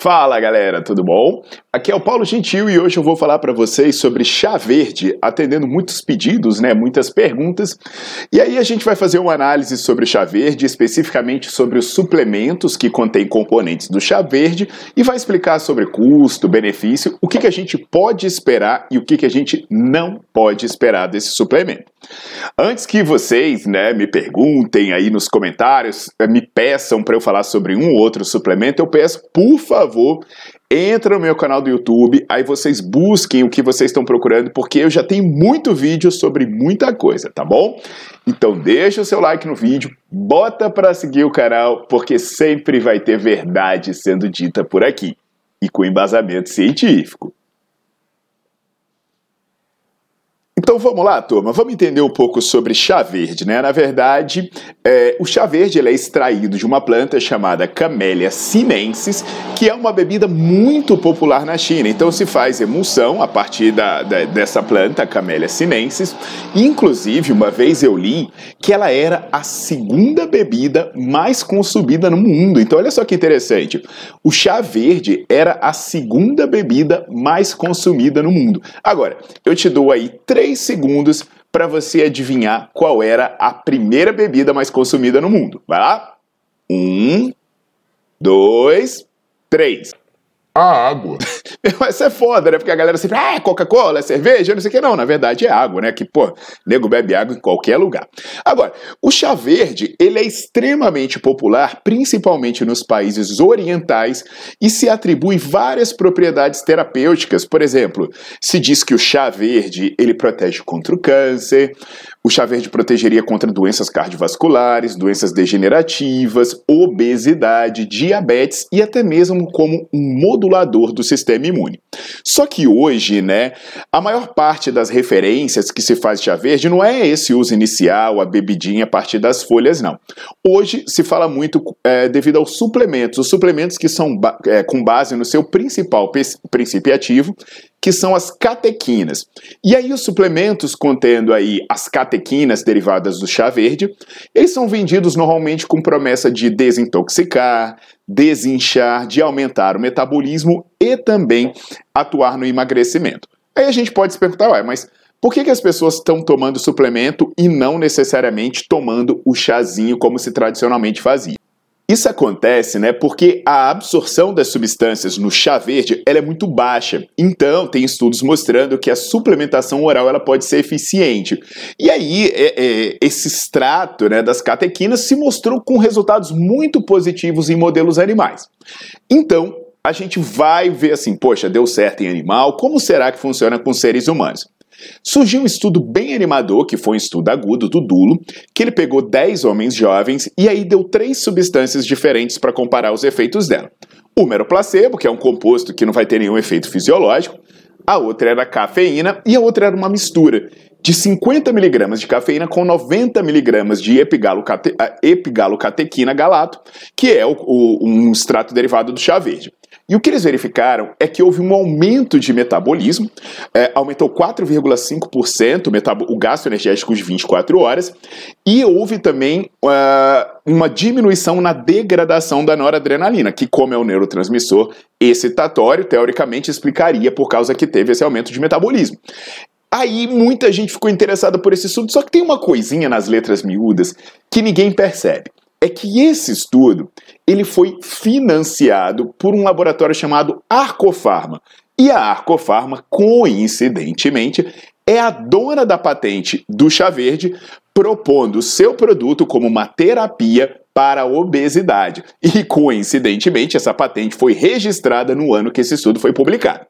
Fala galera, tudo bom? Aqui é o Paulo Gentil e hoje eu vou falar para vocês sobre chá verde, atendendo muitos pedidos, né, muitas perguntas. E aí a gente vai fazer uma análise sobre chá verde, especificamente sobre os suplementos que contêm componentes do chá verde e vai explicar sobre custo, benefício, o que, que a gente pode esperar e o que, que a gente não pode esperar desse suplemento. Antes que vocês, né, me perguntem aí nos comentários, me peçam para eu falar sobre um ou outro suplemento, eu peço, por favor, favor, entra no meu canal do YouTube, aí vocês busquem o que vocês estão procurando, porque eu já tenho muito vídeo sobre muita coisa, tá bom? Então deixa o seu like no vídeo, bota para seguir o canal, porque sempre vai ter verdade sendo dita por aqui e com embasamento científico. Então vamos lá, turma, vamos entender um pouco sobre chá verde, né? Na verdade, é, o chá verde é extraído de uma planta chamada Camellia sinensis, que é uma bebida muito popular na China. Então se faz emulsão a partir da, da, dessa planta, Camellia sinensis. Inclusive, uma vez eu li que ela era a segunda bebida mais consumida no mundo. Então olha só que interessante. O chá verde era a segunda bebida mais consumida no mundo. Agora, eu te dou aí três 3 segundos para você adivinhar qual era a primeira bebida mais consumida no mundo. Vai lá? Um, dois, três. A água. Essa é foda, né? Porque a galera sempre, ah, é Coca-Cola, é cerveja, não sei o que. Não, na verdade é água, né? Que, pô, nego bebe água em qualquer lugar. Agora, o chá verde, ele é extremamente popular, principalmente nos países orientais, e se atribui várias propriedades terapêuticas. Por exemplo, se diz que o chá verde, ele protege contra o câncer, o chá verde protegeria contra doenças cardiovasculares, doenças degenerativas, obesidade, diabetes e até mesmo como um modulador do sistema imune. Só que hoje, né, a maior parte das referências que se faz chá verde não é esse uso inicial, a bebidinha a partir das folhas, não. Hoje se fala muito é, devido aos suplementos, os suplementos que são é, com base no seu principal princípio ativo, que são as catequinas. E aí os suplementos contendo aí as catequinas derivadas do chá verde, eles são vendidos normalmente com promessa de desintoxicar, desinchar, de aumentar o metabolismo e também atuar no emagrecimento. Aí a gente pode se perguntar, ué, mas por que, que as pessoas estão tomando suplemento e não necessariamente tomando o chazinho como se tradicionalmente fazia? Isso acontece, né, porque a absorção das substâncias no chá verde ela é muito baixa. Então, tem estudos mostrando que a suplementação oral ela pode ser eficiente. E aí, é, é, esse extrato né, das catequinas se mostrou com resultados muito positivos em modelos animais. Então, a gente vai ver assim, poxa, deu certo em animal, como será que funciona com seres humanos? Surgiu um estudo bem animador, que foi um estudo agudo do Dulo, que ele pegou 10 homens jovens e aí deu três substâncias diferentes para comparar os efeitos dela. Uma era o placebo, que é um composto que não vai ter nenhum efeito fisiológico, a outra era a cafeína e a outra era uma mistura de 50mg de cafeína com 90mg de epigalocatequina galato, que é o, o, um extrato derivado do chá verde. E o que eles verificaram é que houve um aumento de metabolismo, é, aumentou 4,5% o gasto energético de 24 horas, e houve também uh, uma diminuição na degradação da noradrenalina, que, como é o neurotransmissor excitatório, teoricamente explicaria por causa que teve esse aumento de metabolismo. Aí muita gente ficou interessada por esse estudo, só que tem uma coisinha nas letras miúdas que ninguém percebe. É que esse estudo ele foi financiado por um laboratório chamado Arcofarma. E a Arcofarma, coincidentemente, é a dona da patente do chá verde, propondo seu produto como uma terapia para a obesidade. E, coincidentemente, essa patente foi registrada no ano que esse estudo foi publicado.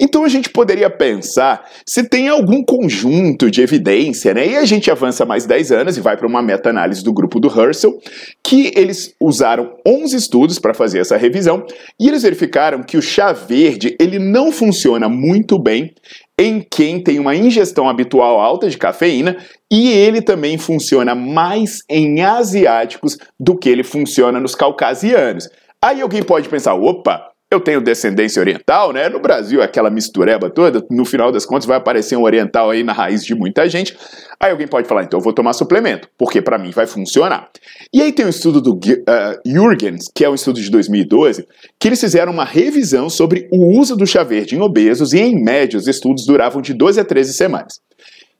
Então a gente poderia pensar se tem algum conjunto de evidência, né? E a gente avança mais 10 anos e vai para uma meta-análise do grupo do Herschel, que eles usaram 11 estudos para fazer essa revisão e eles verificaram que o chá verde ele não funciona muito bem em quem tem uma ingestão habitual alta de cafeína e ele também funciona mais em asiáticos do que ele funciona nos caucasianos. Aí alguém pode pensar, opa, eu tenho descendência oriental, né? No Brasil, aquela mistureba toda, no final das contas vai aparecer um oriental aí na raiz de muita gente. Aí alguém pode falar, então eu vou tomar suplemento, porque para mim vai funcionar. E aí tem um estudo do uh, Jurgens, que é um estudo de 2012, que eles fizeram uma revisão sobre o uso do chá verde em obesos e, em média, os estudos duravam de 12 a 13 semanas.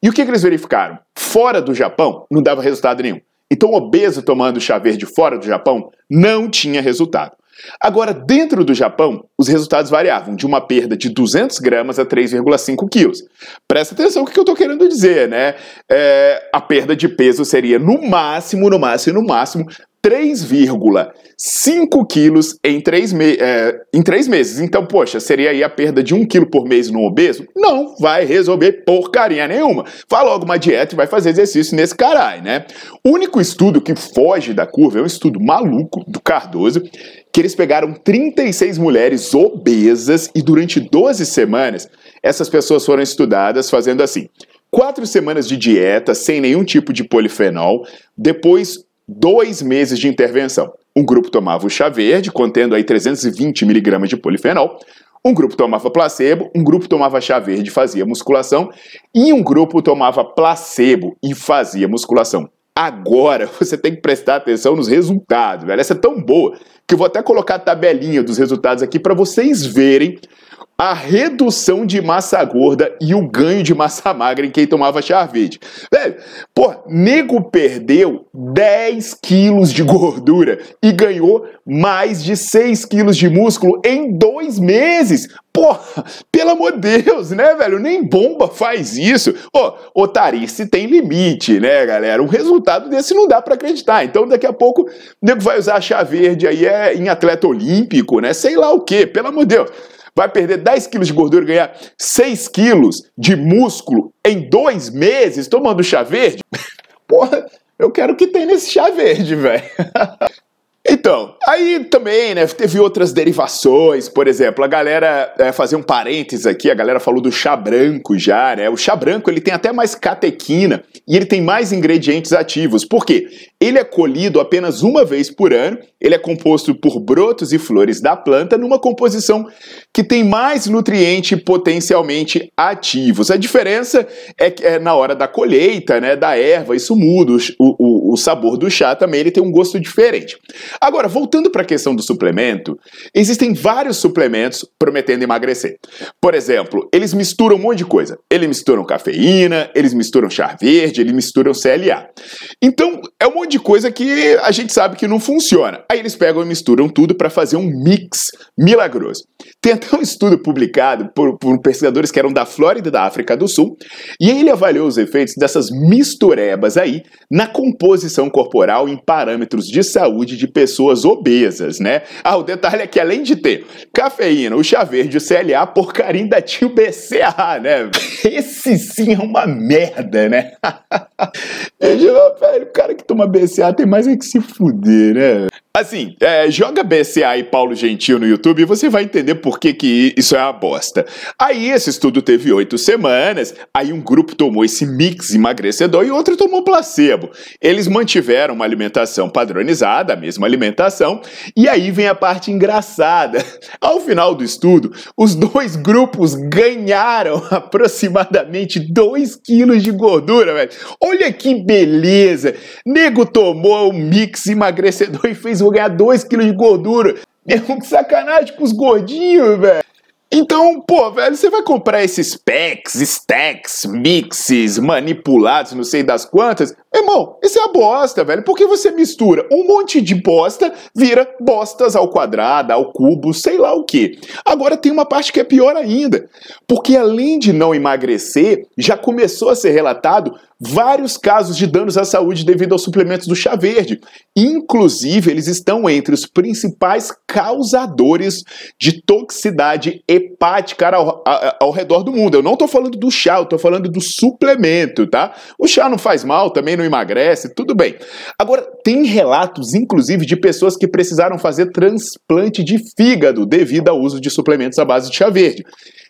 E o que, que eles verificaram? Fora do Japão, não dava resultado nenhum. Então, obeso tomando chá verde fora do Japão não tinha resultado. Agora, dentro do Japão, os resultados variavam de uma perda de 200 gramas a 3,5 quilos. Presta atenção no que eu estou querendo dizer, né? É, a perda de peso seria no máximo, no máximo, no máximo 3,5 quilos em três, me é, em três meses. Então, poxa, seria aí a perda de um quilo por mês no obeso? Não vai resolver porcaria nenhuma. Fala logo uma dieta e vai fazer exercício nesse caralho, né? O único estudo que foge da curva é um estudo maluco do Cardoso, que eles pegaram 36 mulheres obesas e durante 12 semanas essas pessoas foram estudadas fazendo assim. Quatro semanas de dieta sem nenhum tipo de polifenol, depois dois meses de intervenção. Um grupo tomava o chá verde, contendo aí 320 miligramas de polifenol. Um grupo tomava placebo, um grupo tomava chá verde e fazia musculação, e um grupo tomava placebo e fazia musculação. Agora você tem que prestar atenção nos resultados, velho. Essa é tão boa que eu vou até colocar a tabelinha dos resultados aqui para vocês verem a redução de massa gorda e o ganho de massa magra em quem tomava chá verde. Velho, pô, nego perdeu 10 quilos de gordura e ganhou mais de 6 quilos de músculo em dois meses. Porra, pelo amor de Deus, né, velho? Nem bomba faz isso. Ô, otarice tem limite, né, galera? Um resultado desse não dá para acreditar. Então, daqui a pouco, o nego vai usar chá verde aí é em atleta olímpico, né? Sei lá o quê, pelo amor de Deus vai perder 10 quilos de gordura e ganhar 6 quilos de músculo em dois meses tomando chá verde? Porra, eu quero que tem nesse chá verde, velho. Então, aí também, né, teve outras derivações, por exemplo, a galera, é, fazer um parênteses aqui, a galera falou do chá branco já, né, o chá branco ele tem até mais catequina e ele tem mais ingredientes ativos, por quê? Ele é colhido apenas uma vez por ano, ele é composto por brotos e flores da planta numa composição que tem mais nutriente potencialmente ativos. A diferença é que é na hora da colheita, né, da erva, isso muda, o, o, o sabor do chá também ele tem um gosto diferente. Agora, voltando para a questão do suplemento, existem vários suplementos prometendo emagrecer. Por exemplo, eles misturam um monte de coisa. Eles misturam cafeína, eles misturam chá verde, eles misturam CLA. Então, é um monte de coisa que a gente sabe que não funciona. Aí eles pegam e misturam tudo para fazer um mix milagroso. Tem até um estudo publicado por, por pesquisadores que eram da Flórida e da África do Sul, e ele avaliou os efeitos dessas misturebas aí na composição corporal em parâmetros de saúde de pessoas obesas, né? Ah, o detalhe é que além de ter cafeína, o chá verde, o CLA, porcaria ainda tinha o BCA, né? Esse sim é uma merda, né? Eu digo, velho, o cara que toma BCA tem mais é que se fuder, né? Assim, é, joga BCA e Paulo Gentil no YouTube e você vai entender por que, que isso é uma bosta. Aí esse estudo teve oito semanas, aí um grupo tomou esse mix emagrecedor e outro tomou placebo. Eles mantiveram uma alimentação padronizada, a mesma alimentação, e aí vem a parte engraçada. Ao final do estudo, os dois grupos ganharam aproximadamente 2 quilos de gordura, velho. Olha que beleza! Nego tomou o mix emagrecedor e fez vou ganhar 2 kg de gordura. É um sacanagem com os gordinhos, velho. Então, pô, velho, você vai comprar esses packs, stacks, mixes, manipulados, não sei das quantas. Irmão, isso é a bosta, velho. Porque você mistura um monte de bosta, vira bostas ao quadrado, ao cubo, sei lá o que. Agora tem uma parte que é pior ainda. Porque além de não emagrecer, já começou a ser relatado vários casos de danos à saúde devido aos suplementos do chá verde. Inclusive, eles estão entre os principais causadores de toxicidade hepática ao, ao, ao redor do mundo. Eu não estou falando do chá, eu estou falando do suplemento, tá? O chá não faz mal, também não emagrece, tudo bem. Agora, tem relatos, inclusive, de pessoas que precisaram fazer transplante de fígado devido ao uso de suplementos à base de chá verde.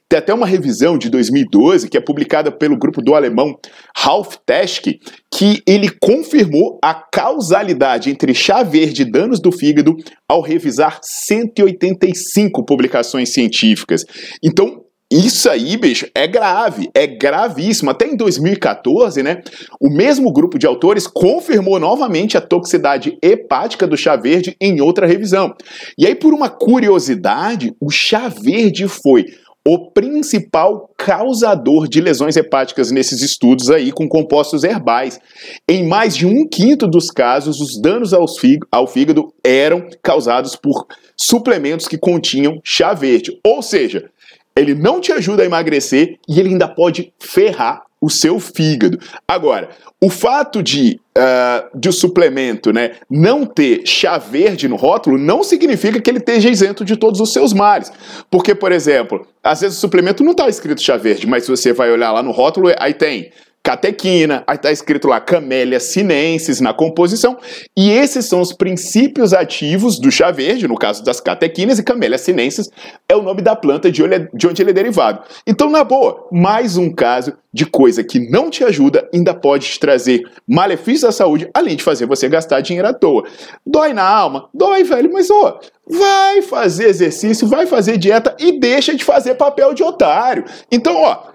Tem até uma revisão de 2012 que é publicada pelo grupo do alemão Ralf Teschke, que ele confirmou a causalidade entre chá verde e danos do fígado ao revisar 185 publicações científicas. Então, isso aí, bicho, é grave, é gravíssimo. Até em 2014, né, o mesmo grupo de autores confirmou novamente a toxicidade hepática do chá verde em outra revisão. E aí, por uma curiosidade, o chá verde foi o principal causador de lesões hepáticas nesses estudos aí com compostos herbais. Em mais de um quinto dos casos, os danos ao fígado eram causados por suplementos que continham chá verde. Ou seja, ele não te ajuda a emagrecer e ele ainda pode ferrar o seu fígado. Agora, o fato de, uh, de o suplemento né, não ter chá verde no rótulo não significa que ele esteja isento de todos os seus males. Porque, por exemplo, às vezes o suplemento não está escrito chá verde, mas se você vai olhar lá no rótulo, aí tem catequina, aí está escrito lá Camellia sinensis na composição, e esses são os princípios ativos do chá verde, no caso das catequinas, e Camellia sinensis é o nome da planta de onde ele é derivado. Então, na boa, mais um caso de coisa que não te ajuda, ainda pode te trazer malefícios à saúde, além de fazer você gastar dinheiro à toa. Dói na alma? Dói, velho, mas ó, vai fazer exercício, vai fazer dieta e deixa de fazer papel de otário. Então, ó,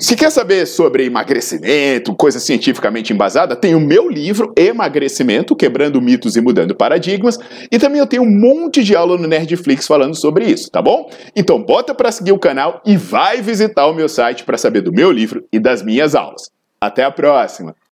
se quer saber sobre emagrecimento, coisa cientificamente embasada, tem o meu livro Emagrecimento, Quebrando Mitos e Mudando Paradigmas, e também eu tenho um monte de aula no Nerdflix falando sobre isso, tá bom? Então bota para seguir o canal e vai visitar o meu site para saber do meu livro e das minhas aulas. Até a próxima!